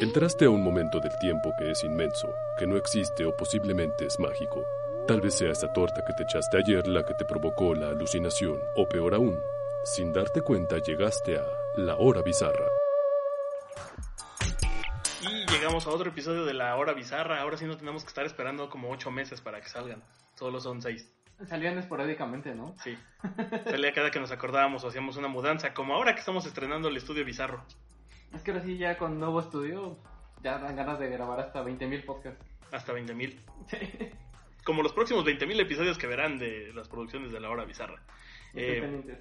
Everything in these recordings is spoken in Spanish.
Entraste a un momento del tiempo que es inmenso, que no existe o posiblemente es mágico. Tal vez sea esa torta que te echaste ayer la que te provocó la alucinación, o peor aún, sin darte cuenta llegaste a la hora bizarra. Y llegamos a otro episodio de la hora bizarra. Ahora sí no tenemos que estar esperando como ocho meses para que salgan. Solo son seis. Salían esporádicamente, ¿no? Sí. Salía cada que nos acordábamos o hacíamos una mudanza, como ahora que estamos estrenando el estudio bizarro. Es que ahora sí, ya con nuevo estudio, ya dan ganas de grabar hasta 20.000 podcasts. Hasta 20.000. Como los próximos 20.000 episodios que verán de las producciones de la hora bizarra. Eh,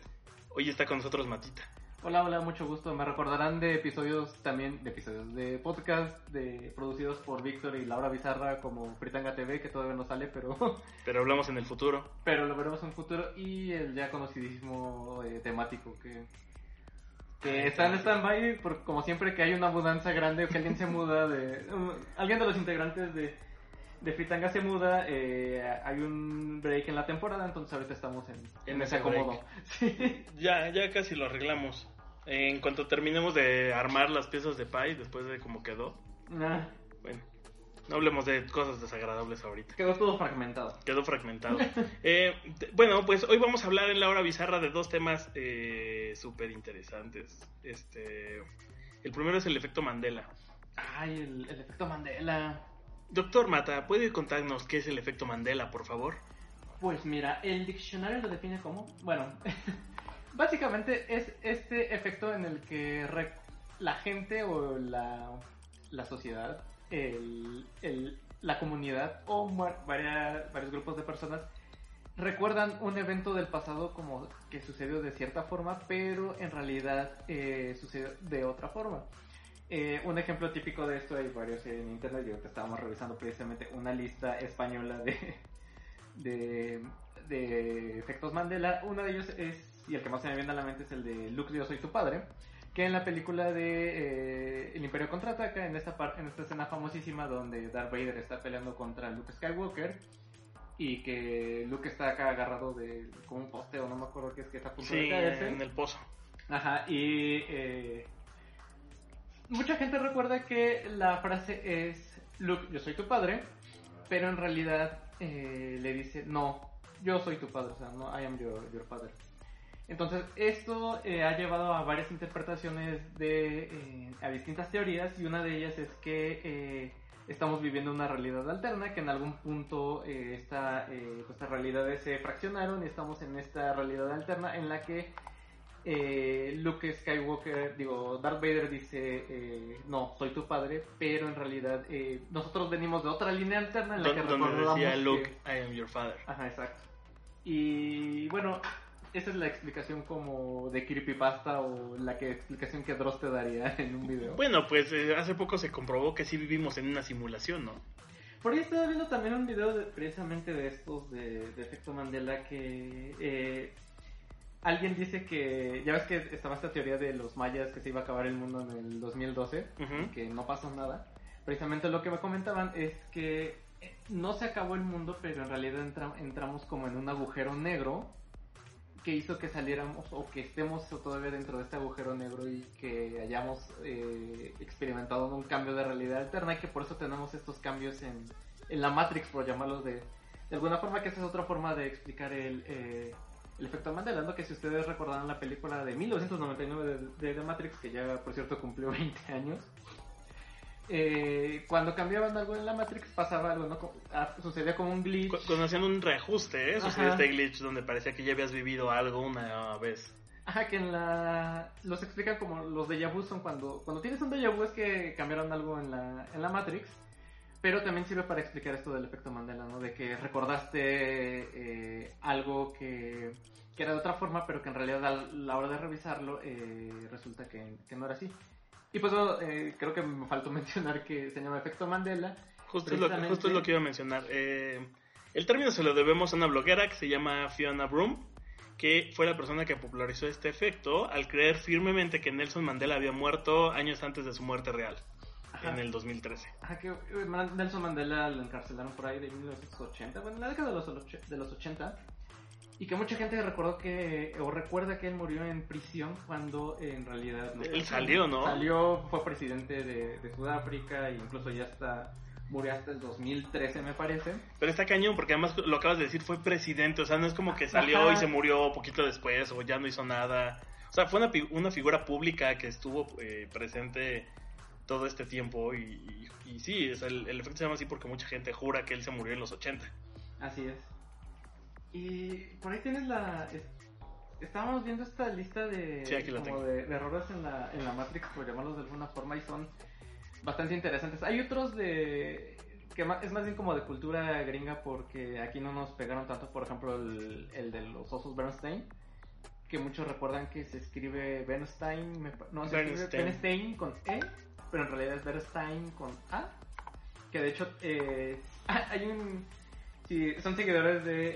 hoy está con nosotros Matita. Hola, hola, mucho gusto. Me recordarán de episodios también, de episodios de podcast de, producidos por Víctor y Laura Bizarra como Fritanga TV, que todavía no sale, pero... Pero hablamos en el futuro. Pero lo veremos en el futuro. Y el ya conocidísimo eh, temático que que está en stand-by, como siempre que hay una mudanza grande o que alguien se muda, de alguien de los integrantes de, de Fritanga se muda, eh, hay un break en la temporada, entonces ahorita estamos en, en, ese acomodo. Ya, ya casi lo arreglamos. En cuanto terminemos de armar las piezas de Pi, después de cómo quedó. Ah. Bueno, no hablemos de cosas desagradables ahorita. Quedó todo fragmentado. Quedó fragmentado. Eh, bueno, pues hoy vamos a hablar en la hora bizarra de dos temas eh, súper interesantes. Este, el primero es el efecto Mandela. Ay, el, el, efecto Mandela. Doctor Mata, ¿puede contarnos qué es el efecto Mandela, por favor? Pues mira, el diccionario lo define como, bueno, básicamente es este efecto en el que la gente o la, la sociedad el, la comunidad o varias, varios grupos de personas recuerdan un evento del pasado como que sucedió de cierta forma, pero en realidad eh, sucedió de otra forma. Eh, un ejemplo típico de esto, hay varios en internet, yo que estábamos revisando precisamente una lista española de, de, de efectos Mandela. Uno de ellos es, y el que más se me viene a la mente es el de Luke, yo soy tu padre que en la película de eh, El Imperio Contraataca, en esta, en esta escena famosísima donde Darth Vader está peleando contra Luke Skywalker y que Luke está acá agarrado de como un poste o no me acuerdo qué es que está a punto de caerse. en el pozo. Ajá, y eh, mucha gente recuerda que la frase es Luke, yo soy tu padre, pero en realidad eh, le dice no, yo soy tu padre, o sea, no, I am your, your father. Entonces, esto eh, ha llevado a varias interpretaciones de, eh, a distintas teorías y una de ellas es que eh, estamos viviendo una realidad alterna, que en algún punto esta, pues, estas realidades se fraccionaron y estamos en esta realidad alterna en la que Luke Skywalker, digo, Darth Vader dice, no, soy tu padre, pero en realidad nosotros venimos de otra línea alterna en la que recordamos decía Luke, I am your father. Ajá, exacto. Y bueno, esa es la explicación como de creepypasta o la que explicación que Dross te daría en un video. Bueno, pues eh, hace poco se comprobó que sí vivimos en una simulación, ¿no? Por ahí estaba viendo también un video precisamente de estos de, efecto Mandela que eh, alguien dice que ya ves que estaba esta teoría de los mayas que se iba a acabar el mundo en el 2012 y que no pasó nada. Precisamente lo que me comentaban es que eh, no se acabó el mundo, pero en realidad entramos como en un agujero negro que hizo que saliéramos o que estemos todavía dentro de este agujero negro y que hayamos eh, experimentado un cambio de realidad alterna y que por eso tenemos estos cambios en, en la Matrix, por llamarlos de, de alguna forma, que esa es otra forma de explicar el, eh, el efecto Mandela, ¿no? que si ustedes recordarán la película de 1999 de, de The Matrix, que ya por cierto cumplió 20 años, eh, cuando cambiaban algo en la Matrix pasaba algo, ¿no? Ah, sucedía como un glitch. Cuando hacían un reajuste, ¿eh? Sucedía este glitch donde parecía que ya habías vivido algo una vez. Ajá, que en la... Los explican como los déjà vu son cuando... Cuando tienes un déjà vu es que cambiaron algo en la, en la Matrix. Pero también sirve para explicar esto del efecto Mandela, ¿no? De que recordaste eh, algo que, que, era de otra forma, pero que en realidad a la hora de revisarlo eh, resulta que, que no era así. Y pues eh, creo que me faltó mencionar que se llama efecto Mandela. Justo, es, lo, justo es lo que iba a mencionar. Eh, el término se lo debemos a una bloguera que se llama Fiona Broom, que fue la persona que popularizó este efecto al creer firmemente que Nelson Mandela había muerto años antes de su muerte real, en el 2013. Ajá, que eh, Nelson Mandela lo encarcelaron por ahí de 1980, bueno, en la década de los, de los 80. Y que mucha gente recordó que, o recuerda que él murió en prisión cuando en realidad no. Él salió, ¿no? Salió, fue presidente de, de Sudáfrica e incluso ya está, murió hasta el 2013 me parece. Pero está cañón, porque además lo acabas de decir, fue presidente, o sea, no es como que salió Ajá. y se murió poquito después o ya no hizo nada. O sea, fue una, una figura pública que estuvo eh, presente todo este tiempo y, y- y sí, o sea, el, el efecto se llama así porque mucha gente jura que él se murió en los 80. Así es. Y por ahí tienes la... es- Estábamos viendo esta lista de, Sí, aquí la como tengo. de, de errores en la, en la Matrix, por llamarlos de alguna forma, y son bastante interesantes. Hay otros de que es más bien como de cultura gringa porque aquí no nos pegaron tanto, por ejemplo, el, el de los osos Bernstein, que muchos recuerdan que se escribe Bernstein, me no, se escribe Bernstein. Bernstein con E, pero en realidad es Bernstein con A, que de hecho eh, hay un... Si son seguidores de,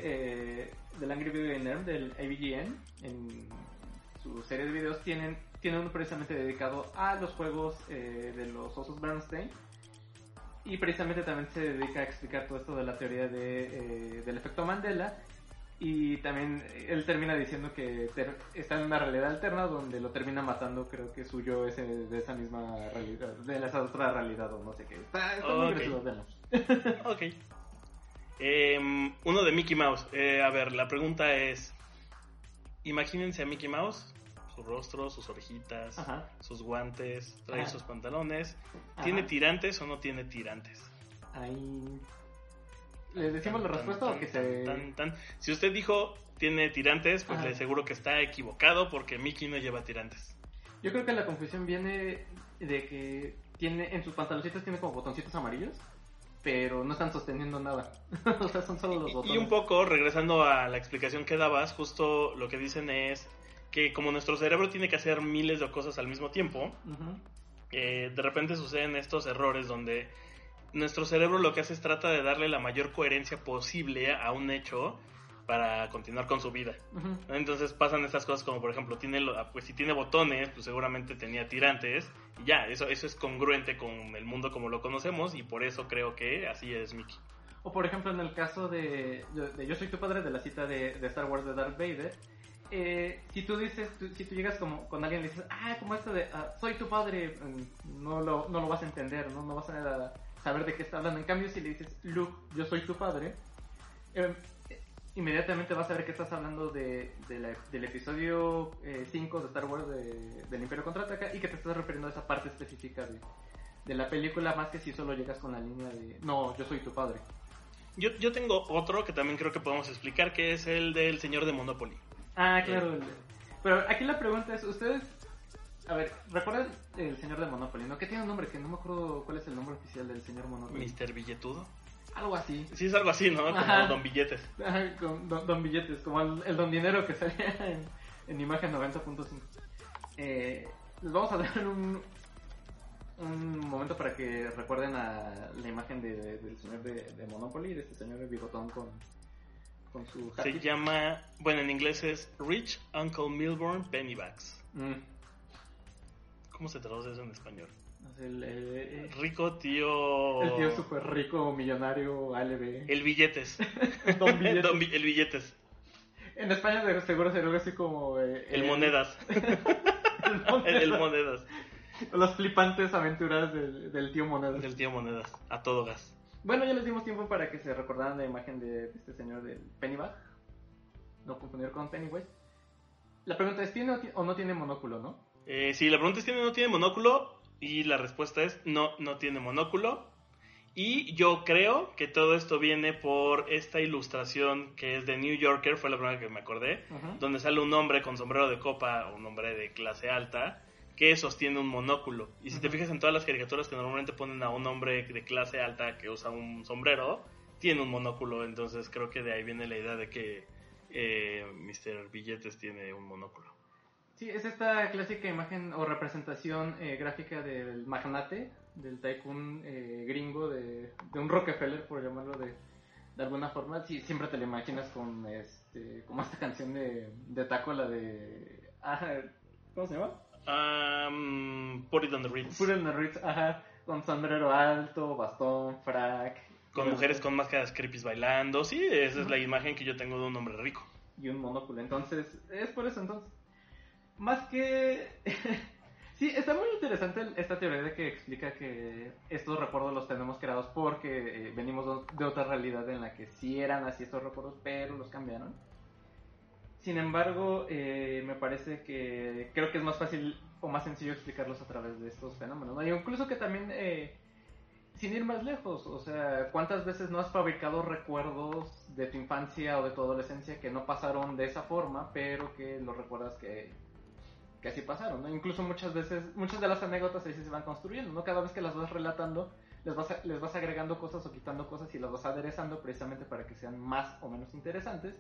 eh, del Angry Video Nerd, del AVGN, en su serie de videos tienen, tienen uno precisamente dedicado a los juegos eh, de los osos Bernstein. Y precisamente también se dedica a explicar todo esto de la teoría de, eh, del efecto Mandela. Y también él termina diciendo que ter- está en una realidad alterna donde lo termina matando, creo que su yo es de esa misma realidad, de esa otra realidad o no sé qué. Está, está muy Ok. gracioso. Ok. Em, uno de Mickey Mouse. Eh, a ver, la pregunta es, imagínense a Mickey Mouse, su rostro, sus orejitas, Ajá. sus guantes, trae Ajá. sus pantalones. ¿Tiene Ajá. tirantes o no tiene tirantes? Ahí. ¿Les decimos la respuesta tan, o que tan, se.? tan, tan. Si usted dijo tiene tirantes, pues Ajá. le aseguro que está equivocado porque Mickey no lleva tirantes. Yo creo que la confusión viene de que tiene en sus pantaloncitos tiene como botoncitos amarillos, pero no están sosteniendo nada. o sea, son solo los botones. Y un poco, regresando a la explicación que dabas, justo lo que dicen es que como nuestro cerebro tiene que hacer miles de cosas al mismo tiempo, eh, de repente suceden estos errores donde nuestro cerebro lo que hace es trata de darle la mayor coherencia posible a un hecho para continuar con su vida. Entonces pasan estas cosas como por ejemplo, tiene ah, pues si tiene botones, pues seguramente tenía tirantes y ya, eso, eso es congruente con el mundo como lo conocemos y por eso creo que así es Mickey. O por ejemplo, en el caso de, de Yo soy tu padre, de la cita de, de Star Wars de Darth Vader, eh, si tú dices, tú- si tú llegas como con alguien y le dices, ah, como esto de, ah, soy tu padre, mm, no lo, no lo vas a entender, ¿no? no vas a saber de qué está hablando. En cambio, si le dices, Luke, yo soy tu padre, eh, inmediatamente vas a ver que estás hablando de, de la- del episodio 5 de Star Wars de- del Imperio Contraataca y que te estás refiriendo a esa parte específica de, de la película, más que si solo llegas con la línea de, no, yo soy tu padre. Yo, yo tengo otro que también creo que podemos explicar, que es el del señor de Monopoly. Ah, claro. el- Pero aquí la pregunta es, ¿ustedes... A ver, ¿recuerdan el señor de Monopoly, no? Que tiene un nombre que no me acuerdo cuál es el nombre oficial del señor Monopoly. Mr. Billetudo. Algo así. Sí, es algo así, ¿no? Como Ajá. Don Billetes. Ajá, con don, don Billetes, como el, el Don Dinero que salía en, en imagen 90.5. Eh, les vamos a dar un, un momento para que recuerden a la imagen de- del señor de, de Monopoly, de este señor de bigotón con, con su Se happy. llama, bueno, en inglés es Rich Uncle Milburn Pennybags. Mm, ¿Cómo se traduce eso en español? El, el- Rico tío... el tío súper rico, millonario, ALB. El Billetes. Don Billetes. Don Bi- el Billetes. En España de seguro sería algo así como... eh, El eh, Monedas. el Monedas. el, el Monedas. Las flipantes aventuras del, del tío Monedas. Del tío Monedas. A todo gas. Bueno, ya les dimos tiempo para que se recordaran la imagen de este señor del Pennybag. No confundir con Pennywise. La pregunta es, ¿tiene o, no tiene monóculo, no? Eh, si la pregunta es, ¿tiene o no tiene monóculo? Y la respuesta es, no, no tiene monóculo. Y yo creo que todo esto viene por esta ilustración que es de New Yorker, fue la primera que me acordé, donde sale un hombre con sombrero de copa, un hombre de clase alta, que sostiene un monóculo. Y si te fijas en todas las caricaturas que normalmente ponen a un hombre de clase alta que usa un sombrero, tiene un monóculo. Entonces creo que de ahí viene la idea de que eh, Mr. Billetes tiene un monóculo. Sí, es esta clásica imagen o representación eh, gráfica del magnate, del tycoon eh, gringo, de, de un Rockefeller, por llamarlo de, de alguna forma. Sí, siempre te lo imaginas con este, como esta canción de, de Taco, la de... ah, ¿Cómo se llama? Um, put it on the Ritz. Put it in the Ritz, ajá, con sombrero alto, bastón, frac. Con mujeres con máscaras creepy bailando. Sí, esa es la imagen que yo tengo de un hombre rico. y un monóculo. Entonces, es por eso entonces. Más que... sí, está muy interesante esta teoría de que explica que estos recuerdos los tenemos creados porque eh, venimos de otra realidad en la que sí eran así estos recuerdos, pero los cambiaron. Sin embargo, eh, me parece que creo que es más fácil o más sencillo explicarlos a través de estos fenómenos. ¿no? incluso que también, eh, sin ir más lejos, o sea, ¿cuántas veces no has fabricado recuerdos de tu infancia o de tu adolescencia que no pasaron de esa forma, pero que los recuerdas que, que así pasaron? ¿no? Incluso muchas veces, muchas de las anécdotas ahí se van construyendo, ¿no? Cada vez que las vas relatando, les vas, les vas agregando cosas o quitando cosas y las vas aderezando precisamente para que sean más o menos interesantes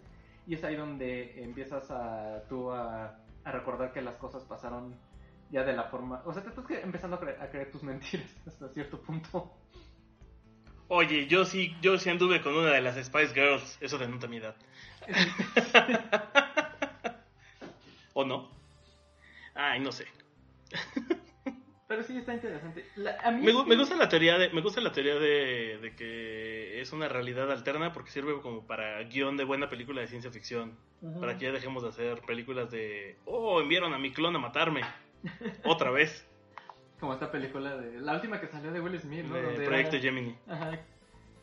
y es ahí donde empiezas a tú a, recordar que las cosas pasaron ya de la forma... O sea, te estás empezando a, creer tus mentiras hasta cierto punto. Oye, yo sí, yo sí anduve con una de las Spice Girls. Eso denota mi edad. ¿O no? Ay, no sé. Pero sí está interesante. me, gusta la teoría de, me gusta la teoría de, que es una realidad alterna porque sirve como para guion de buena película de ciencia ficción. Para que ya dejemos de hacer películas de, oh, enviaron a mi clon a matarme. Otra vez. Como esta película de, la última que salió de Will Smith, ¿no? De Proyecto Gemini. Ajá.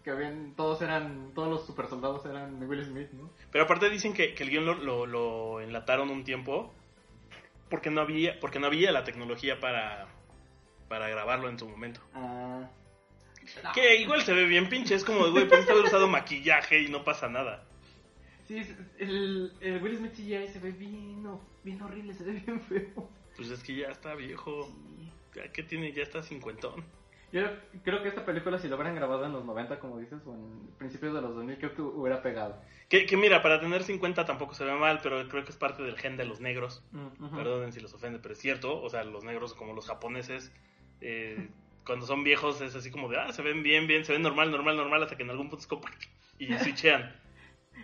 Que habían, todos eran, todos los super soldados eran de Will Smith, ¿no? Pero aparte dicen que, el guion lo, lo enlataron un tiempo porque no había, porque no había la tecnología para para grabarlo en su momento. Ah. Que igual se ve bien pinche, es como, güey, puedes haber usado maquillaje y no pasa nada. Sí, el, el Will Smith CGI se ve bien, bien horrible, se ve bien feo. Pues es que ya está viejo. Ya que tiene, ya está cincuentón. Yo creo que esta película, si lo hubieran grabado en los 90, como dices, o en principios de los 2000, creo que hubiera pegado. Que, que mira, para tener 50 tampoco se ve mal, pero creo que es parte del gen de los negros. Mm, Perdonen si los ofende, pero es cierto. O sea, los negros, como los japoneses, eh, cuando son viejos es así como de, ah, se ven bien, bien, se ven normal, normal, normal, hasta que en algún punto es como, y switchean.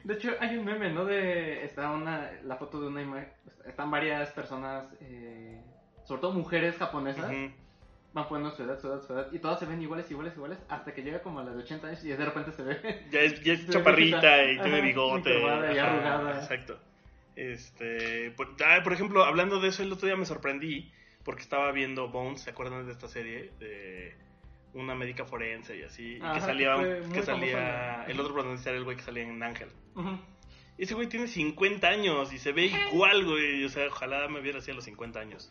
De hecho, hay un meme, ¿no? De, está una, la foto de una imagen, están varias personas, eh, sobre todo mujeres japonesas, van poniendo su edad, su edad, su edad, y todas se ven iguales, iguales, iguales, hasta que llega como a las de 80 años y de repente se ve. Ya es, ya es chaparrita y tiene bigote. Y arrugada. Exacto. Este, por, ah, por ejemplo, hablando de eso, el otro día me sorprendí porque estaba viendo Bones, ¿se acuerdan de esta serie? De una médica forense y así, y que salía, que, salía el otro protagonista era el güey que salía en Ángel. Ese güey tiene 50 años y se ve igual, güey, o sea, ojalá me viera así a los 50 años.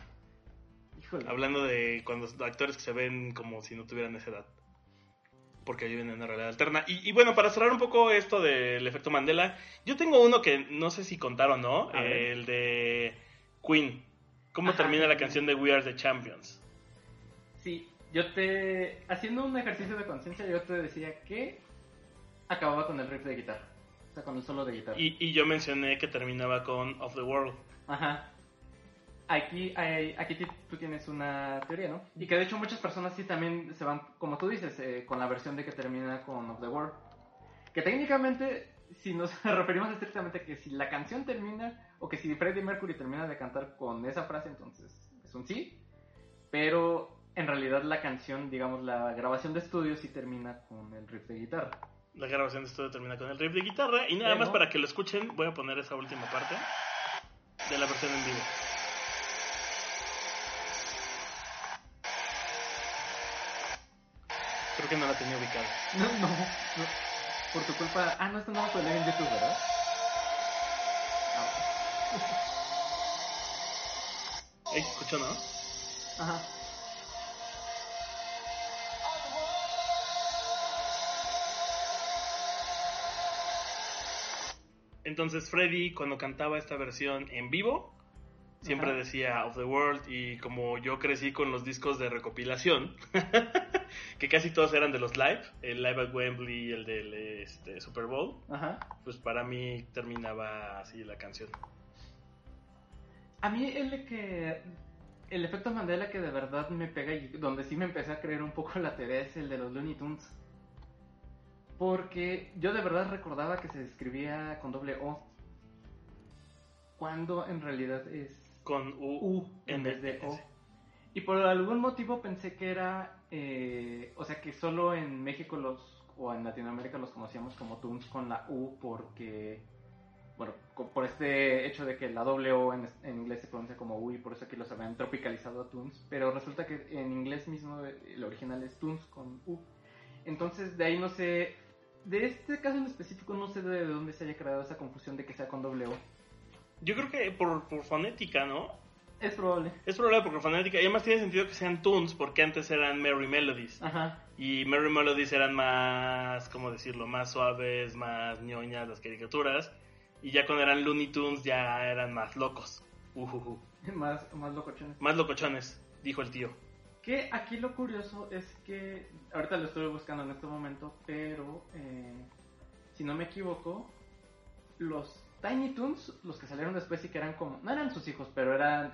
Hablando de cuando actores que se ven como si no tuvieran esa edad. Porque viven en una realidad alterna. Y, bueno, para cerrar un poco esto del efecto Mandela, yo tengo uno que no sé si contaron, ¿no? El de Queen. ¿Cómo termina la canción de We Are the Champions? Sí, yo te. Haciendo un ejercicio de conciencia, yo te decía que acababa con el riff de guitarra. O sea, con el solo de guitarra. Y, yo mencioné que terminaba con Of the World. Ajá. Aquí, aquí tú tienes una teoría, ¿no? Y que de hecho muchas personas sí también se van, como tú dices, eh, con la versión de que termina con Of the World. Que técnicamente si nos referimos estrictamente a que si la canción termina, o que si Freddie Mercury termina de cantar con esa frase, entonces es un sí. Pero en realidad la canción, digamos, la grabación de estudio sí termina con el riff de guitarra. La grabación de estudio termina con el riff de guitarra. Y nada más para que lo escuchen, voy a poner esa última parte de la versión en vivo. Creo que no la tenía ubicada. No, no, no por tu culpa. Ah, no, esto no lo puede leer en YouTube, ¿verdad? Ah. ¿Escuchó, no? Ajá. Entonces Freddy cuando cantaba esta versión en vivo siempre decía Of the World y como yo crecí con los discos de recopilación que casi todos eran de los live, el live at Wembley el del este, Super Bowl, pues para mí terminaba así la canción. A mí el que el efecto Mandela que de verdad me pega y donde sí me empecé a creer un poco la TV es el de los Looney Tunes. Porque yo de verdad recordaba que se escribía con doble O. Cuando en realidad es con U, en vez de O. Y por algún motivo pensé que era, eh, o sea, que solo en México los, o en Latinoamérica los conocíamos como Toons con la U porque bueno, por este hecho de que la O en, en inglés se pronuncia como U y por eso aquí los habían tropicalizado a Toons, pero resulta que en inglés mismo el original es Toons con U. Entonces de ahí no sé, de este caso en específico no sé de dónde se haya creado esa confusión de que sea con O. Yo creo que por, por fonética, ¿no? Es probable. Es probable por fonética. Y además tiene sentido que sean tunes porque antes eran Merry Melodies. Ajá. Y Merry Melodies eran más, ¿cómo decirlo? Más suaves, más ñoñas las caricaturas. Y ya cuando eran Looney Tunes ya eran más locos. Ujuju. Más, más locochones. Más locochones, dijo el tío. Que aquí lo curioso es que, ahorita lo estoy buscando en este momento, pero eh, si no me equivoco, los Tiny Toons, los que salieron después y que eran como, no eran sus hijos, pero eran,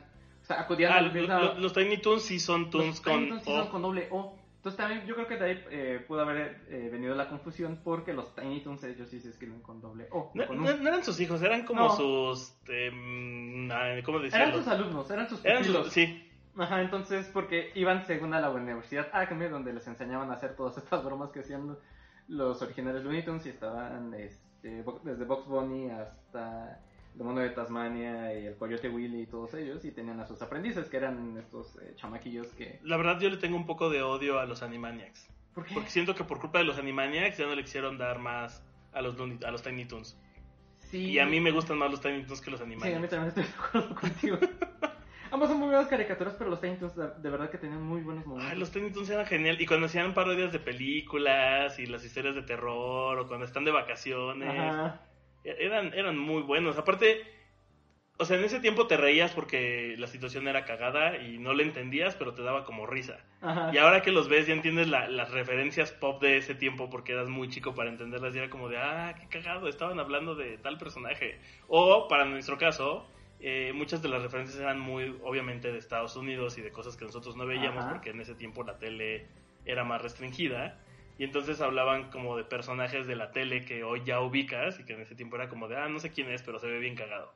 Ah, lo- lo- los Tiny Toons sí son los Toons Tiny con Toons sí son con doble O. Entonces también yo creo que de ahí eh, pudo haber eh, venido la confusión porque los Tiny Toons ellos sí se escriben con doble O. No, con U. no- no eran sus hijos, eran como No. sus... ah, ¿Cómo eran decirlo? sus alumnos, eran sus Eran pupilos. sus... Sí, Ajá, entonces, porque iban según a la Universidad Acme, donde les enseñaban a hacer todas estas bromas que hacían los originales Looney Tunes y estaban este, desde Box Bunny hasta el mono de Tasmania y el Coyote Willy y todos ellos, y tenían a sus aprendices, que eran estos eh, chamaquillos que... la verdad yo le tengo un poco de odio a los Animaniacs. ¿Por qué? Porque siento que por culpa de los Animaniacs ya no le quisieron dar más a los, Looney- a los Tiny Toons. Sí, Y a mí me gustan más los Tiny Toons que los Sí, a mí Animaniacs. también estoy de acuerdo contigo. Ambos son muy buenas caricaturas, pero los Tiny Toons de, de verdad que tenían muy buenos momentos. Ay, los Tiny Toons eran genial. Y cuando hacían parodias de películas y las historias de terror o cuando están de vacaciones, Ajá. Eran, eran muy buenos. Aparte, o sea, en ese tiempo te reías porque la situación era cagada y no le entendías, pero te daba como risa. Ajá. Y ahora que los ves ya entiendes la- las referencias pop de ese tiempo porque eras muy chico para entenderlas y era como de, ah, qué cagado, estaban hablando de tal personaje. O, para nuestro caso, eh, muchas de las referencias eran muy, obviamente, de Estados Unidos y de cosas que nosotros no veíamos Ajá. porque en ese tiempo la tele era más restringida. Y entonces hablaban como de personajes de la tele que hoy ya ubicas y que en ese tiempo era como de, ah, no sé quién es, pero se ve bien cagado.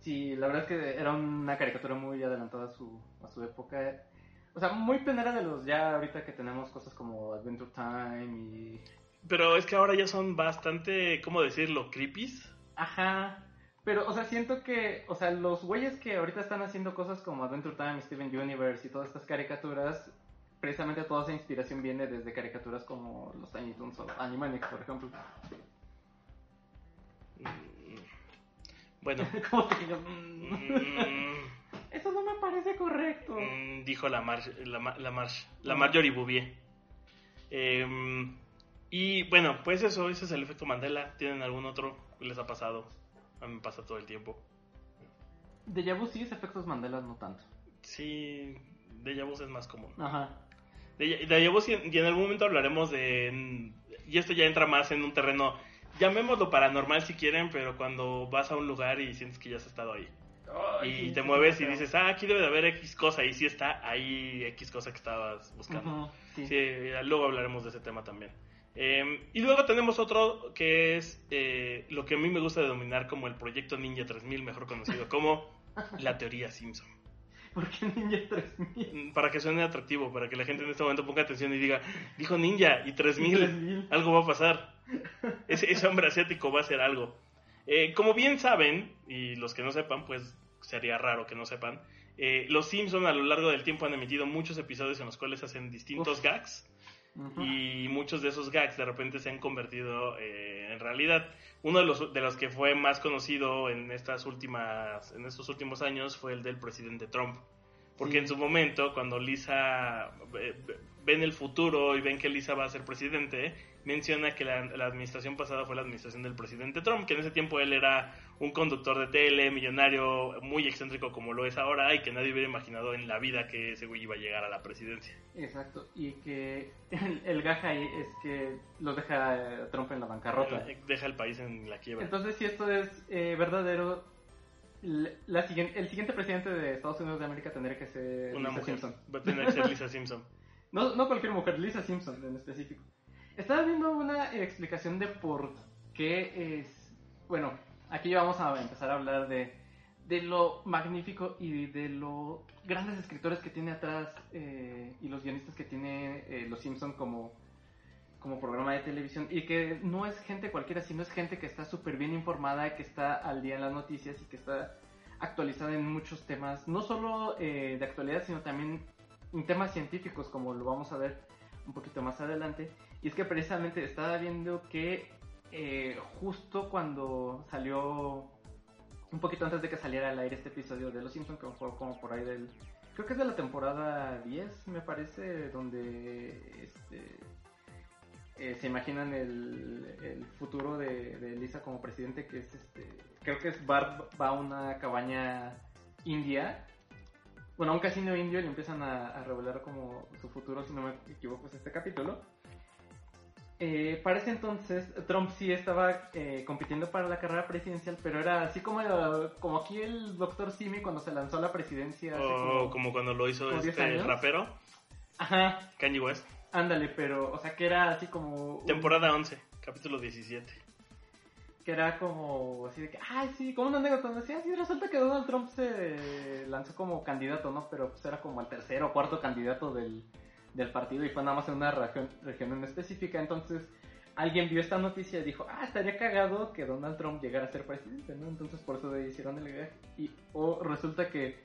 Sí, la verdad es que era una caricatura muy adelantada a su, a su época. O sea, muy pionera de los ya ahorita que tenemos cosas como Adventure Time y... Pero es que ahora ya son bastante, ¿cómo decirlo? Creepies. Ajá. Pero, o sea, siento que, o sea, los güeyes que ahorita están haciendo cosas como Adventure Time, Steven Universe y todas estas caricaturas, precisamente toda esa inspiración viene desde caricaturas como los Tiny Toons o Animaniacs, por ejemplo. Bueno, ¿Cómo te digo? Mm, Eso no me parece correcto. mm, dijo la Marge, la, la Marge, la Marjorie Bouvier. Em, y bueno, pues eso, ese es el efecto Mandela. ¿Tienen algún otro que les ha pasado? A mí me pasa todo el tiempo. De vu sí es efectos Mandela, no tanto. Sí, Deja Vu es más común. Ajá. De sí, y en algún momento hablaremos de... Y esto ya entra más en un terreno, llamémoslo paranormal si quieren, pero cuando vas a un lugar y sientes que ya has estado ahí. y te mueves y dices, ah, aquí debe de haber X cosa, y sí está ahí X cosa que estabas buscando. Sí, luego hablaremos de ese tema también. Eh, y luego tenemos otro que es eh, lo que a mí me gusta denominar como el proyecto Ninja 3000, mejor conocido como la teoría Simpson. ¿Por qué Ninja 3000? Mm, Para que suene atractivo, para que la gente en este momento ponga atención y diga, dijo Ninja y 3000, 3000. algo va a pasar. Ese, ese hombre asiático va a hacer algo. Eh, como bien saben, y los que no sepan, pues sería raro que no sepan, eh, los Simpson a lo largo del tiempo han emitido muchos episodios en los cuales hacen distintos Uf. gags Y muchos de esos gags de repente se han convertido eh, en realidad. Uno de los, de los que fue más conocido en estas últimas, en estos últimos años fue el del presidente Trump. Porque Sí. en su momento, cuando Lisa eh, ven el futuro y ven que Lisa va a ser presidente, menciona que la, la administración pasada fue la administración del presidente Trump, que en ese tiempo él era un conductor de tele, millonario, muy excéntrico como lo es ahora, y que nadie hubiera imaginado en la vida que ese güey iba a llegar a la presidencia. Exacto, y que el, el gaja ahí es que lo deja eh, Trump en la bancarrota. Eh, Deja el país en la quiebra. Entonces, si esto es eh, verdadero, la siguiente, el siguiente presidente de Estados Unidos de América tendría que ser Una Lisa mujer. Simpson. Va a tener que ser Lisa Simpson. No, no cualquier mujer, Lisa Simpson en específico. Estaba viendo una explicación de por qué es... Bueno, aquí vamos a empezar a hablar de, de lo magnífico y de lo grandes escritores que tiene atrás eh, y los guionistas que tiene eh, Los Simpson como, como programa de televisión y que no es gente cualquiera, sino es gente que está súper bien informada, que está al día en las noticias y que está actualizada en muchos temas, no solo eh, de actualidad, sino también en temas científicos, como lo vamos a ver un poquito más adelante. Y es que precisamente estaba viendo que eh, justo cuando salió, un poquito antes de que saliera al aire este episodio de Los Simpsons, que fue como por ahí del... Creo que es de la temporada 10, me parece, donde este, eh, se imaginan el, futuro de, de, Lisa como presidente, que es este, creo que es Bart va a una cabaña india, bueno, a un casino indio y empiezan a, a revelar como su futuro, si no me equivoco, es este capítulo. Eh, para ese entonces, Trump sí estaba eh, compitiendo para la carrera presidencial, pero era así como, como aquí el doctor Simi cuando se lanzó a la presidencia. O como, como, cuando lo hizo este rapero. Ajá. Kanye West. Ándale, pero, o sea, que era así como... Temporada 11, capítulo 17. Que era como así de que, ay, sí, como una anécdota donde decía, sí, resulta que Donald Trump se lanzó como candidato, ¿no? Pero pues era como el tercero o cuarto candidato del, del partido y fue nada más en una región, región en específica. Entonces, alguien vio esta noticia y dijo, ah, estaría cagado que Donald Trump llegara a ser presidente, ¿no? Entonces, por eso hicieron el viaje. Y o resulta que...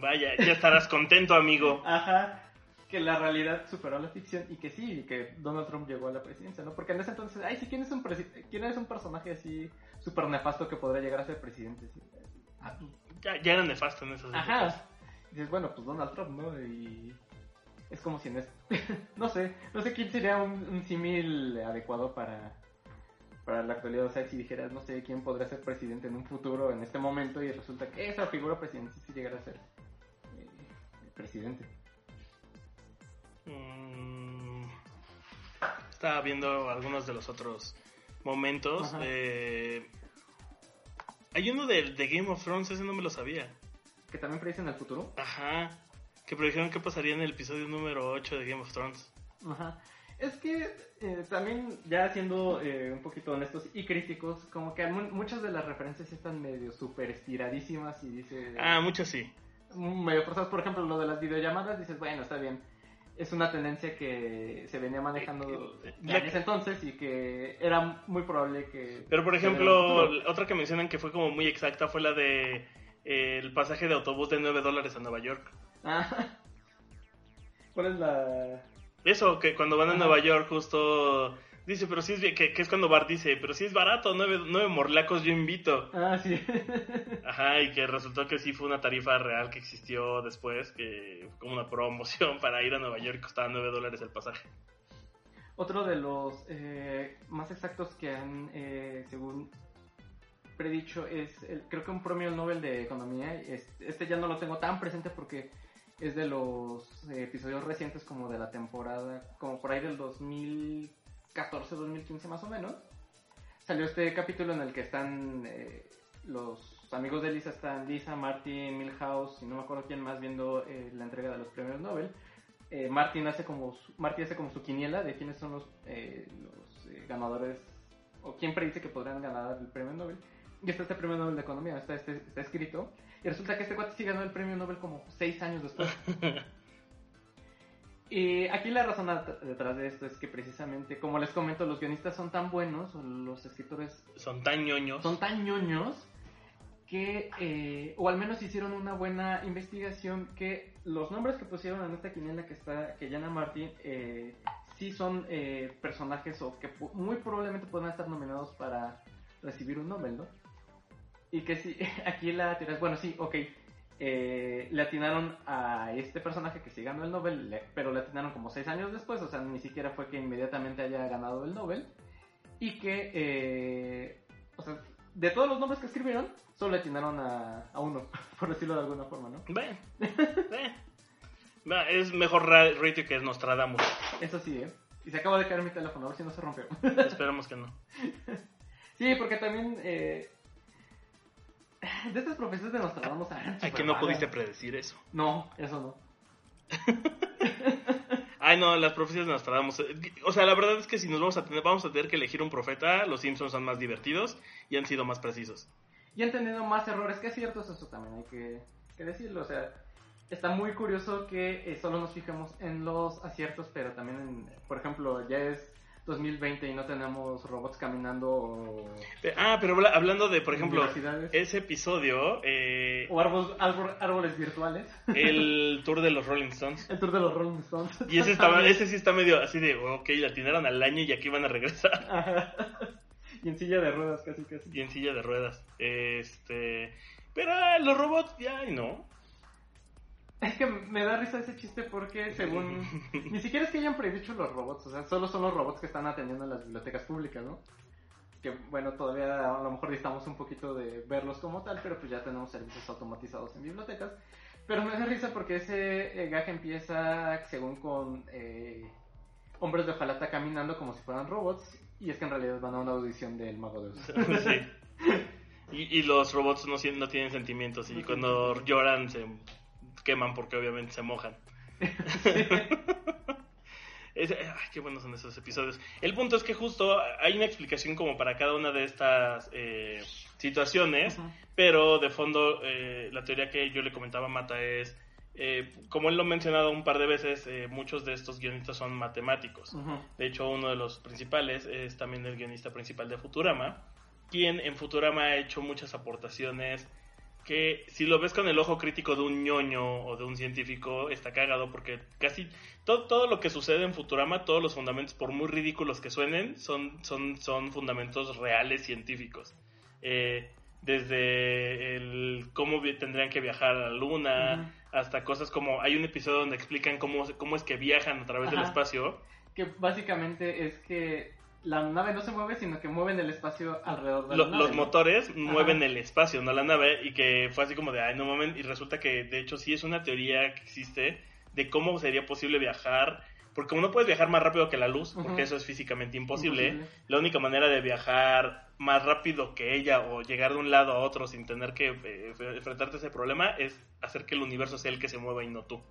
Vaya, ya estarás contento, amigo. Ajá que la realidad superó la ficción y que sí, que Donald Trump llegó a la presidencia, ¿no? Porque en ese entonces, ay, sí, ¿quién es un, ¿quién es un personaje así súper nefasto que podría llegar a ser presidente? Sí, ah, ya, ya, era nefasto en esas Ajá. dices, bueno, pues Donald Trump, ¿no? Y es como si en este... no sé, no sé quién sería un, un símil adecuado para, para la actualidad. O sea, si dijeras, no sé, quién podría ser presidente en un futuro, en este momento, y resulta que esa figura presidente sí llegara a ser eh, presidente. Mm, estaba viendo algunos de los otros momentos. Eh, hay uno de, de, Game of Thrones, ese no me lo sabía. ¿Que también predicen el futuro? Ajá. Que predijeron qué pasaría en el episodio número 8 de Game of Thrones. Ajá. Es que eh, también, ya siendo eh, un poquito honestos y críticos, como que muchas de las referencias están medio super estiradísimas y dice... Ah, muchas sí. Medio forzadas, por ejemplo, lo de las videollamadas, dices, bueno, está bien es una tendencia que se venía manejando ya en ese entonces y que era muy probable que... Pero por ejemplo, otra que mencionan que fue como muy exacta fue la de eh, el pasaje de autobús de 9 dólares a Nueva York. Ah. ¿Cuál es la...? Eso, que cuando van a Nueva York justo Dice, pero si es que, que es cuando Bart dice, pero si es barato, nueve, nueve morlacos yo invito. Ah, sí. Ajá, y que resultó que sí fue una tarifa real que existió después, que fue como una promoción para ir a Nueva York y costaba nueve dólares el pasaje. Otro de los eh, más exactos que han, eh, según predicho, es el, creo que un premio Nobel de Economía. Este, ya no lo tengo tan presente porque es de los episodios recientes como de la temporada, como por ahí del 2000 2014-2015 más o menos, salió este capítulo en el que están eh, los amigos de Lisa, están Lisa, Martin, Milhouse y no me acuerdo quién más viendo eh, la entrega de los premios Nobel. Eh, Martin hace como su, Martin hace como su quiniela de quiénes son los, los ganadores o quién predice que podrán ganar el premio Nobel. Y está este premio Nobel de Economía, está, este, está escrito. Y resulta que este cuate sí ganó el premio Nobel como seis años después. Y aquí la razón detrás de esto es que precisamente, como les comento, los guionistas son tan buenos, o los escritores... Son tan ñoños. Son tan ñoños que, eh, o al menos hicieron una buena investigación, que los nombres que pusieron en esta quiniela que está, que llama Martin, eh, sí son eh, personajes o que muy probablemente puedan estar nominados para recibir un Nobel, ¿no? Y que sí, aquí la tiras, bueno, sí, ok, eh, le atinaron a este personaje que sí ganó el Nobel, pero le atinaron como seis años después, o sea, ni siquiera fue que inmediatamente haya ganado el Nobel. Y que, eh, o sea, de todos los nombres que escribieron, solo le atinaron a, uno, por decirlo de alguna forma, ¿no? Ve, es mejor rating que Nostradamus. Eso sí, ¿eh? Y se acaba de caer mi teléfono, a ver si no se rompió. Esperamos que no. Sí, porque también eh, de estas profecías de Nostradamus. Ay, que no pudiste predecir eso. No, eso no. Ay, no, las profecías de Nostradamus. O sea, la verdad es que si nos vamos a tener, vamos a tener que elegir un profeta, los Simpsons son más divertidos y han sido más precisos. Y han tenido más errores, que es cierto, eso también hay que, decirlo. O sea, está muy curioso que eh, solo nos fijemos en los aciertos, pero también, en, por ejemplo, ya es 2020 y no tenemos robots caminando o, Ah, pero habla- hablando de, por ejemplo, ese episodio, eh, o árbol- árbol- árboles virtuales. el tour de los Rolling Stones. El tour de los Rolling Stones. Y ese, estaba, ese sí está medio así de, ok, la atinaron al año y aquí van a regresar. Ajá. y en silla de ruedas, casi, casi. Y en silla de ruedas. Este. Pero ah, los robots, ya, no. Es que me da risa ese chiste porque según... Ni siquiera es que hayan predicho los robots, o sea, solo son los robots que están atendiendo en las bibliotecas públicas, ¿no? Que bueno, todavía a lo mejor distamos un poquito de verlos como tal, pero pues ya tenemos servicios automatizados en bibliotecas. Pero me da risa porque ese eh, gag empieza según con eh, hombres de hojalata caminando como si fueran robots y es que en realidad van a una audición del Mago de Oz. Sí. Y, y los robots no, no tienen sentimientos y cuando lloran se queman porque obviamente se mojan. Es- ay, qué buenos son esos episodios. El punto es que justo hay una explicación como para cada una de estas eh, situaciones, pero de fondo eh, la teoría que yo le comentaba a Mata es, eh, como él lo ha mencionado un par de veces, eh, muchos de estos guionistas son matemáticos. De hecho, uno de los principales es también el guionista principal de Futurama, quien en Futurama ha hecho muchas aportaciones que si lo ves con el ojo crítico de un ñoño o de un científico, está cagado porque casi todo, todo lo que sucede en Futurama, todos los fundamentos, por muy ridículos que suenen, son, son, son fundamentos reales científicos. Eh, desde el cómo tendrían que viajar a la luna, hasta cosas como hay un episodio donde explican cómo, cómo es que viajan a través del espacio. Que básicamente es que la nave no se mueve, sino que mueven el espacio alrededor de Lo- la nave. los motores mueven el espacio, no la nave, y que fue así como de, ay, no mames, y resulta que de hecho sí es una teoría que existe de cómo sería posible viajar, porque como no puedes viajar más rápido que la luz, porque eso es físicamente imposible, Imposible. la única manera de viajar más rápido que ella o llegar de un lado a otro sin tener que eh, enfrentarte a ese problema es hacer que el universo sea el que se mueva y no tú.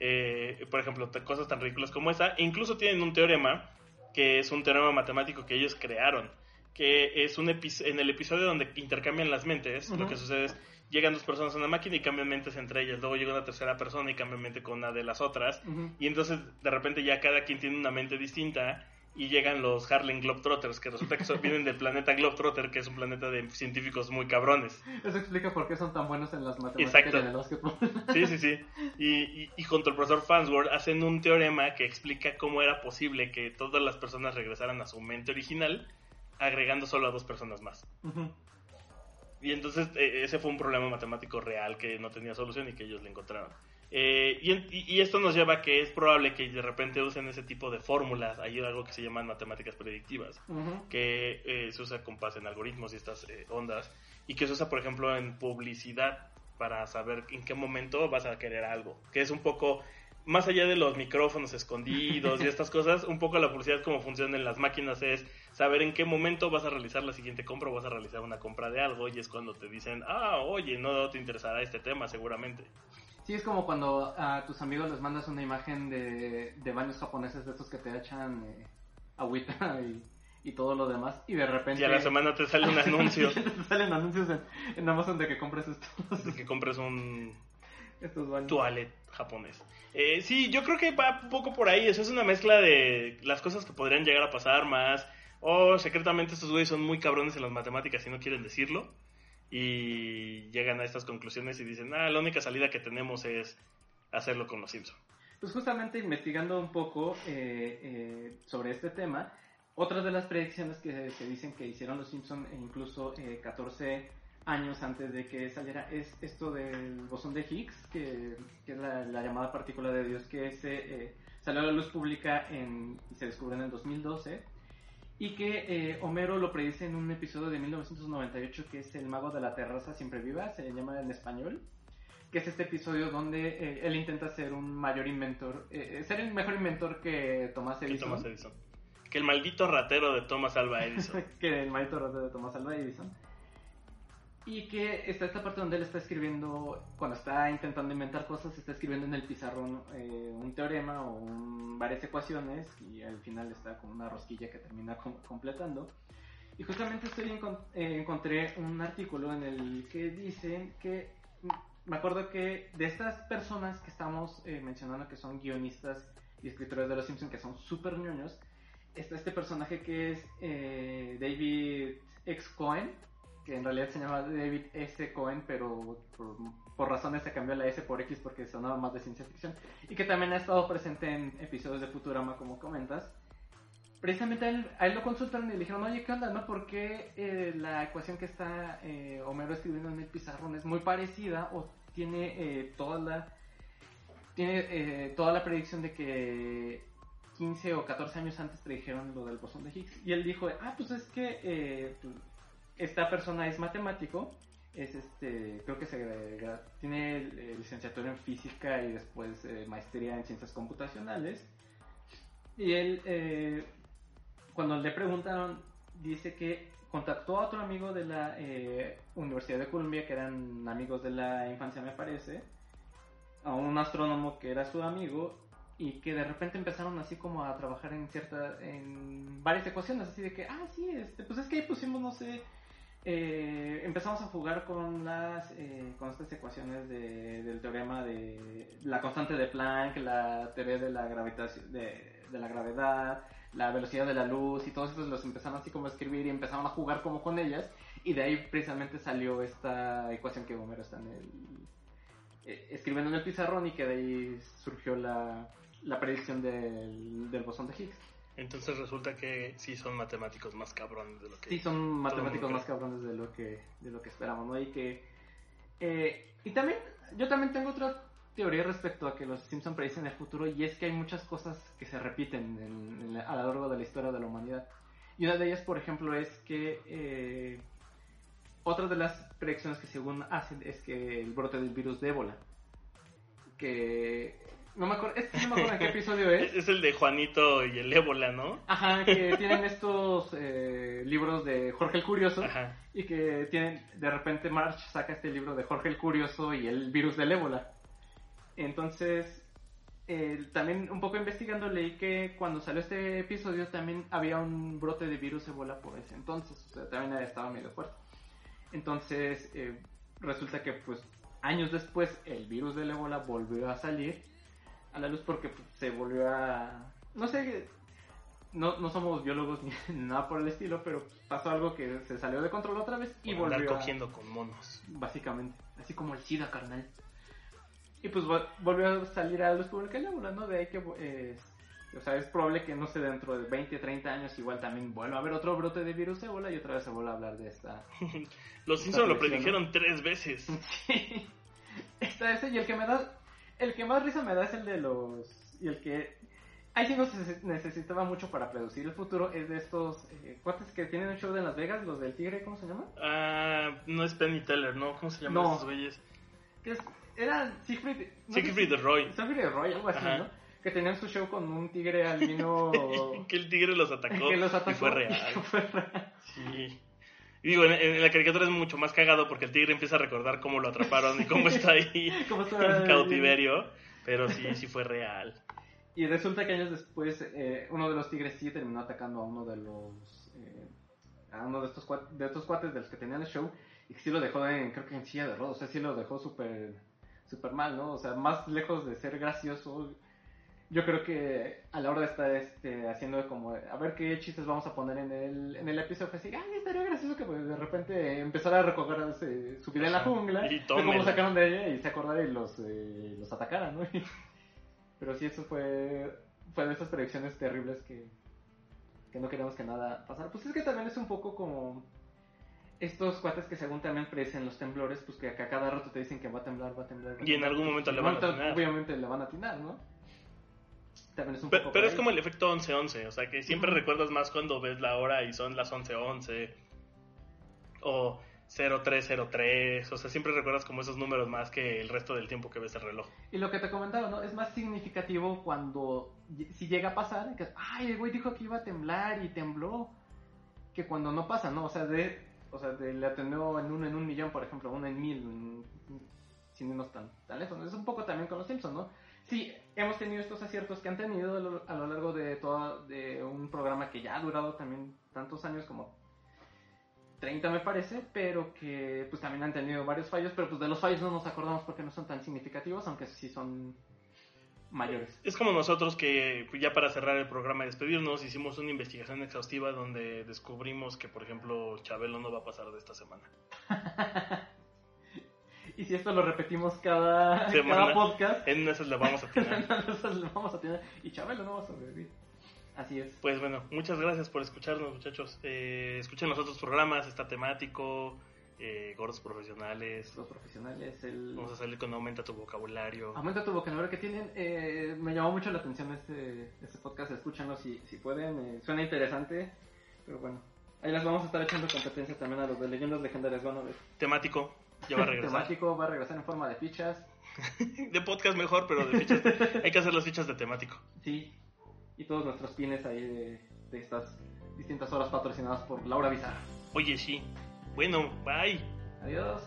Eh, por ejemplo, cosas tan ridículas como esa. E incluso tienen un teorema, que es un teorema matemático que ellos crearon, que es un en el episodio donde intercambian las mentes, lo que sucede es, llegan dos personas a una máquina y cambian mentes entre ellas, luego llega una tercera persona y cambian mente con una de las otras, y entonces de repente ya cada quien tiene una mente distinta. Y llegan los Harlem Globetrotters, que resulta que son- vienen del planeta Globetrotter, que es un planeta de científicos muy cabrones. Eso explica por qué son tan buenos en las matemáticas Exacto. y en el básquetbol. Sí, sí, sí. Y, y, y junto al profesor Farnsworth hacen un teorema que explica cómo era posible que todas las personas regresaran a su mente original, agregando solo a dos personas más. Y entonces eh, ese fue un problema matemático real que no tenía solución y que ellos le encontraron. Eh, y, y- esto nos lleva a que es probable que de repente usen ese tipo de fórmulas. Hay algo que se llaman matemáticas predictivas que eh, se usa con base en algoritmos y estas eh, ondas, y que se usa, por ejemplo, en publicidad para saber en qué momento vas a querer algo, que es un poco más allá de los micrófonos escondidos y estas cosas, un poco la publicidad como funciona en las máquinas es saber en qué momento vas a realizar la siguiente compra o vas a realizar una compra de algo y es cuando te dicen, ah, oye, no te interesará este tema seguramente. Sí, es como cuando a tus amigos les mandas una imagen de, de baños japoneses de estos que te echan eh, agüita y, y todo lo demás, y de repente... Y a la semana te sale un anuncio te salen anuncios en, en Amazon de que compres estos, de que compres un estos baños. toilet japonés. Eh, sí, yo creo que va un poco por ahí. Eso es una mezcla de las cosas que podrían llegar a pasar más. O secretamente estos güeyes son muy cabrones en las matemáticas y no quieren decirlo. Y llegan a estas conclusiones y dicen, ah, la única salida que tenemos es hacerlo con los Simpsons. Pues justamente investigando un poco eh, eh, sobre este tema, otras de las predicciones que se dicen que hicieron los Simpson e incluso eh, 14 años antes de que saliera es esto del bosón de Higgs, que, que es la, la llamada partícula de Dios que se eh, salió a la luz pública en, y se descubrió en el 2012 y que eh, Homero lo predice en un episodio de 1998 que es El mago de la terraza siempre viva, se llama en español que es este episodio donde eh, él intenta ser un mayor inventor, eh, ser el mejor inventor que Tomás Edison, Thomas Edison. Que el maldito ratero de Thomas Alva Edison. que el maldito rato de Tomás Alva Edison, y que está esta parte donde él está escribiendo, cuando está intentando inventar cosas, está escribiendo en el pizarrón eh, un teorema o un- varias ecuaciones y al final está con una rosquilla que termina com- completando. Y justamente estoy eh, encontré un artículo en el que dicen que me acuerdo que de estas personas que estamos eh, mencionando que son guionistas y escritores de Los Simpsons, que son súper ñoños, está este personaje que es eh, David X. Cohen, que en realidad se llama David S. Cohen, pero por, por, razones se cambió la S por X porque sonaba más de ciencia ficción, y que también ha estado presente en episodios de Futurama, como comentas. Precisamente a él, lo consultaron y le dijeron, oye, ¿qué onda, no? Porque eh, la ecuación que está eh, Homero escribiendo en el pizarrón es muy parecida o tiene eh, toda la tiene eh, toda la predicción de que 15 o 14 años antes predijeron lo del bosón de Higgs. Y él dijo, ah, pues es que eh, esta persona es matemático, es este, creo que se tiene eh, licenciatura en física y después eh, maestría en ciencias computacionales. Y él, eh, cuando le preguntaron, dice que contactó a otro amigo de la eh, Universidad de Columbia, que eran amigos de la infancia, me parece, a un astrónomo que era su amigo, y que de repente empezaron así como a trabajar en cierta, en varias ecuaciones, así de que, ah, sí, este, pues es que ahí pusimos, no sé, eh, empezamos a jugar con las eh, con estas ecuaciones de, del teorema de la constante de Planck, la teoría de la gravitación de, la gravedad, la velocidad de la luz y todos esos los empezaron así como a escribir y empezaron a jugar como con ellas y de ahí precisamente salió esta ecuación que Homero está en el, eh, escribiendo en el pizarrón y que de ahí surgió la, la predicción del, del bosón de Higgs. Entonces resulta que sí son matemáticos más cabrones de lo que... Sí, son matemáticos más cabrones de lo que, de lo que esperamos, ¿no? Y que... Eh, y también, yo también tengo otra teoría respecto a que los Simpson predicen el futuro y es que hay muchas cosas que se repiten en, en, a lo largo de la historia de la humanidad. Y una de ellas, por ejemplo, es que... Eh, otra de las predicciones que según hacen es que el brote del virus de ébola. Que no me acuerdo, este no me acuerdo en qué episodio es. Es el de Juanito y el ébola, ¿no? Ajá, que tienen estos eh, libros de Jorge el Curioso. Ajá. Y que tienen, de repente March saca este libro de Jorge el Curioso y el virus del ébola. Entonces, eh, también un poco investigando leí que cuando salió este episodio también había un brote de virus ébola por ese entonces. O sea, también estaba medio fuerte. Entonces, eh, resulta que pues años después el virus del ébola volvió a salir a la luz porque pues, se volvió a... No sé, no, no somos biólogos ni nada por el estilo, pero pasó algo que se salió de control otra vez y por volvió andar cogiendo a... con monos. Básicamente, así como el SIDA, carnal. Y pues volvió a salir a la luz pública el ébola, ¿no? De ahí que... Eh, o sea, es probable que no sé, dentro de 20, 30 años igual también vuelva a haber otro brote de virus ébola y otra vez se vuelve a hablar de esta... Los Simpsons lo predijeron tres veces. sí. Está ese y el que me da el que más risa me da es el de los. Y el que. Ahí sí no se necesitaba mucho para predecir el futuro. Es de estos eh, cuates que tienen un show de Las Vegas, los del Tigre, ¿cómo se llama? Ah, no es Penny Teller, ¿no? ¿Cómo se llaman no. esos güeyes? Que es, eran Siegfried. No Siegfried de Roy. Siegfried de Roy, algo así, Ajá. ¿no? Que tenían su show con un tigre albino. que el tigre los atacó. que los atacó. Y fue real. Y fue real. Sí. Y digo, en, en, la caricatura es mucho más cagado porque el tigre empieza a recordar cómo lo atraparon y cómo está ahí ¿Cómo está en cautiverio. Pero sí, sí fue real. Y resulta que años después, eh, uno de los tigres sí terminó atacando a uno de los. Eh, a uno de estos, cuates, de estos cuates de los que tenían el show. Y que sí lo dejó en, creo que en silla de rodas. O sea, sí lo dejó súper super mal, ¿no? O sea, más lejos de ser gracioso. Yo creo que a la hora de estar este, haciendo como, a ver qué chistes vamos a poner en el, en el episodio, fue así, ay, estaría gracioso que pues, de repente empezara a recoger ese, su vida en la jungla, y cómo sacaron de ella y se acordara y los, eh, los atacara, ¿no? Pero sí, eso fue, fue de esas predicciones terribles que, que no queremos que nada pasara. Pues es que también es un poco como estos cuates que según también predicen los temblores, pues que, a cada rato te dicen que va a temblar, va a temblar. Va a y en algún momento le van a atinar. Obviamente le van a atinar, ¿no? Es pero, pero es como el efecto 11-11, o sea que siempre uh -huh. recuerdas más cuando ves la hora y son las 11-11 o 0303, o sea, siempre recuerdas como esos números más que el resto del tiempo que ves el reloj. Y lo que te comentaba, ¿no? Es más significativo cuando, si llega a pasar, que, ay, el güey dijo que iba a temblar y tembló, que cuando no pasa, ¿no? O sea, de, o sea, de, le atendió en un, en un millón, por ejemplo, uno en mil, en, sin irnos tan, tan lejos. Es un poco también con los Simpsons, ¿no? Sí, hemos tenido estos aciertos que han tenido a lo, a lo largo de todo de un programa que ya ha durado también tantos años como 30 me parece, pero que pues también han tenido varios fallos, pero pues de los fallos no nos acordamos porque no son tan significativos, aunque sí son mayores. Es como nosotros que pues, ya para cerrar el programa y despedirnos hicimos una investigación exhaustiva donde descubrimos que por ejemplo Chabelo no va a pasar de esta semana. y si esto lo repetimos cada, Semana. cada podcast, En esas le vamos a tener. entonces lo vamos a tener y Chabelo no va a sobrevivir. Así es. Pues bueno, muchas gracias por escucharnos, muchachos. Eh, escuchen los otros programas, está temático, eh, gordos profesionales. Los profesionales, el... Vamos a salir con aumenta tu vocabulario. Aumenta tu vocabulario que tienen. eh, me llamó mucho la atención este, este podcast. Escúchanlo si, si pueden. eh, suena interesante. Pero bueno, ahí les vamos a estar echando competencia también a los de leyendas legendarias. Van a ver. Temático, ya va a regresar. Temático va a regresar en forma de fichas. de podcast mejor, pero de fichas. Hay que hacer las fichas de temático. Sí. Y todos nuestros pines ahí de, de estas distintas horas patrocinadas por Laura Bizarra. Oye, sí. Bueno, bye. Adiós.